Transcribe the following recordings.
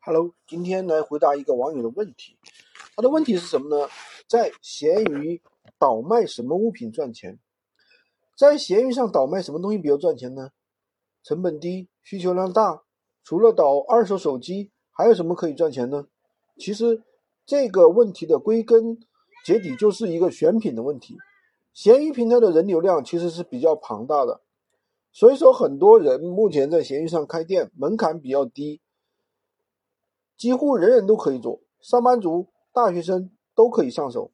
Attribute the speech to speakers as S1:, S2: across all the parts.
S1: Hello，今天来回答一个网友的问题。他的问题是什么呢？在闲鱼倒卖什么物品赚钱？在闲鱼上倒卖什么东西比较赚钱呢？成本低，需求量大。除了倒二手手机，还有什么可以赚钱呢？其实这个问题的归根结底就是一个选品的问题。闲鱼平台的人流量其实是比较庞大的，所以说很多人目前在闲鱼上开店门槛比较低。几乎人人都可以做，上班族、大学生都可以上手。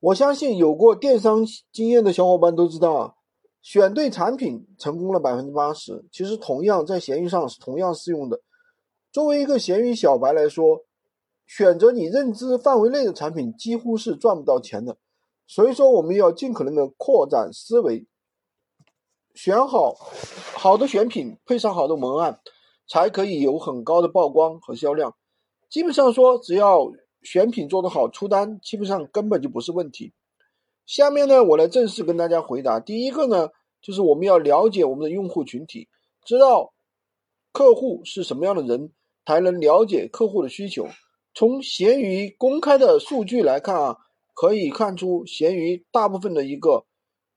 S1: 我相信有过电商经验的小伙伴都知道啊，选对产品成功了百分之八十。其实同样在闲鱼上是同样适用的。作为一个闲鱼小白来说，选择你认知范围内的产品几乎是赚不到钱的。所以说，我们要尽可能的扩展思维，选好好的选品，配上好的文案。才可以有很高的曝光和销量。基本上说，只要选品做得好，出单基本上根本就不是问题。下面呢，我来正式跟大家回答。第一个呢，就是我们要了解我们的用户群体，知道客户是什么样的人，才能了解客户的需求。从闲鱼公开的数据来看啊，可以看出闲鱼大部分的一个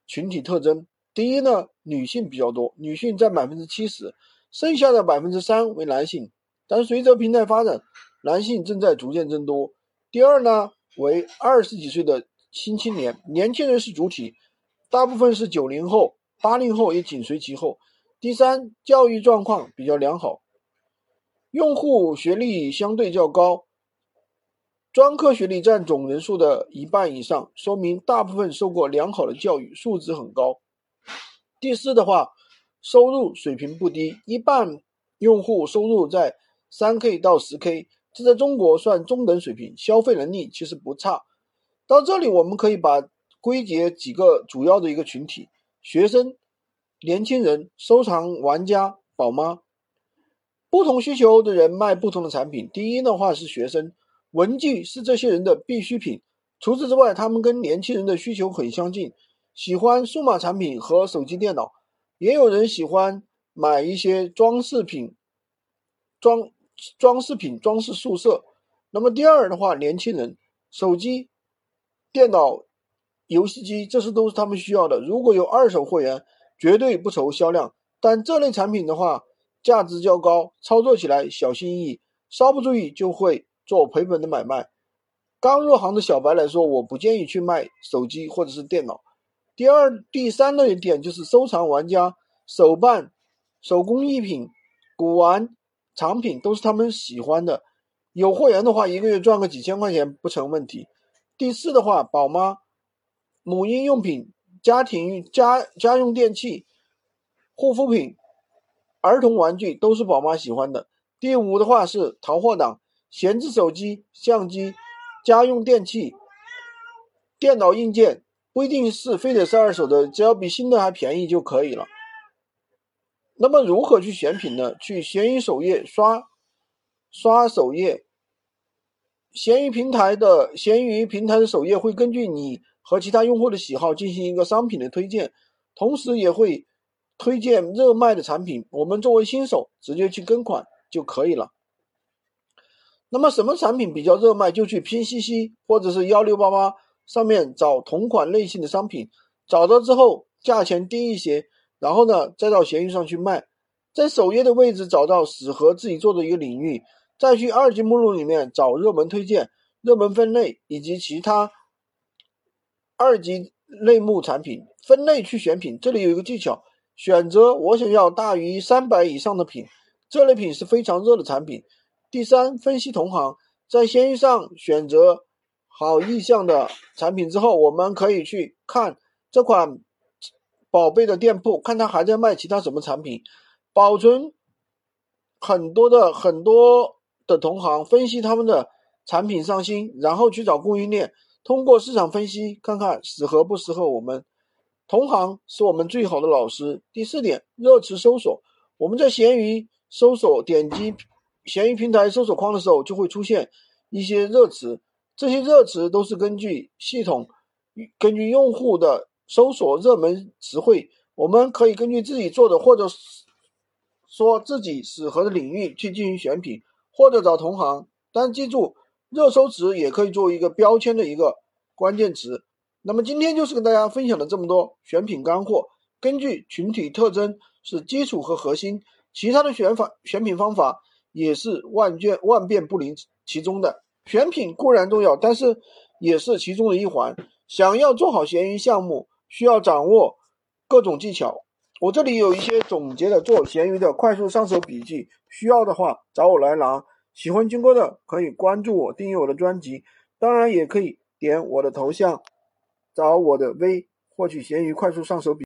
S1: 群体特征。第一呢，女性比较多，女性占百分之七十。剩下的百分之三为男性，但随着平台发展，男性正在逐渐增多。第二呢，为二十几岁的新青年，年轻人是主体，大部分是九零后、八零后也紧随其后。第三，教育状况比较良好，用户学历相对较高，专科学历占总人数的一半以上，说明大部分受过良好的教育，素质很高。第四的话。收入水平不低，一半用户收入在三 K 到十 K，这在中国算中等水平，消费能力其实不差。到这里，我们可以把归结几个主要的一个群体：学生、年轻人、收藏玩家、宝妈。不同需求的人卖不同的产品。第一的话是学生，文具是这些人的必需品。除此之外，他们跟年轻人的需求很相近，喜欢数码产品和手机、电脑。也有人喜欢买一些装饰品，装装饰品装饰宿舍。那么第二的话，年轻人手机、电脑、游戏机，这是都是他们需要的。如果有二手货源，绝对不愁销量。但这类产品的话，价值较高，操作起来小心翼翼，稍不注意就会做赔本的买卖。刚入行的小白来说，我不建议去卖手机或者是电脑。第二、第三类点就是收藏玩家手办、手工艺品、古玩藏品都是他们喜欢的。有货源的话，一个月赚个几千块钱不成问题。第四的话，宝妈、母婴用品、家庭家家用电器、护肤品、儿童玩具都是宝妈喜欢的。第五的话是淘货党，闲置手机、相机、家用电器、电脑硬件。不一定是非得是二手的，只要比新的还便宜就可以了。那么如何去选品呢？去闲鱼首页刷刷首页，闲鱼平台的闲鱼平台的首页会根据你和其他用户的喜好进行一个商品的推荐，同时也会推荐热卖的产品。我们作为新手，直接去跟款就可以了。那么什么产品比较热卖，就去拼夕夕或者是幺六八八。上面找同款类型的商品，找到之后价钱低一些，然后呢再到闲鱼上去卖，在首页的位置找到适合自己做的一个领域，再去二级目录里面找热门推荐、热门分类以及其他二级类目产品分类去选品。这里有一个技巧，选择我想要大于三百以上的品，这类品是非常热的产品。第三，分析同行，在闲鱼上选择。好意向的产品之后，我们可以去看这款宝贝的店铺，看他还在卖其他什么产品，保存很多的很多的同行，分析他们的产品上新，然后去找供应链，通过市场分析看看适合不适合我们。同行是我们最好的老师。第四点，热词搜索，我们在闲鱼搜索点击闲鱼平台搜索框的时候，就会出现一些热词。这些热词都是根据系统，根据用户的搜索热门词汇，我们可以根据自己做的或者说自己适合的领域去进行选品，或者找同行。但记住，热搜词也可以作为一个标签的一个关键词。那么今天就是跟大家分享了这么多选品干货。根据群体特征是基础和核心，其他的选法选品方法也是万卷万变不离其中的。选品固然重要，但是也是其中的一环。想要做好闲鱼项目，需要掌握各种技巧。我这里有一些总结的做闲鱼的快速上手笔记，需要的话找我来拿。喜欢军哥的可以关注我，订阅我的专辑，当然也可以点我的头像，找我的微获取闲鱼快速上手笔。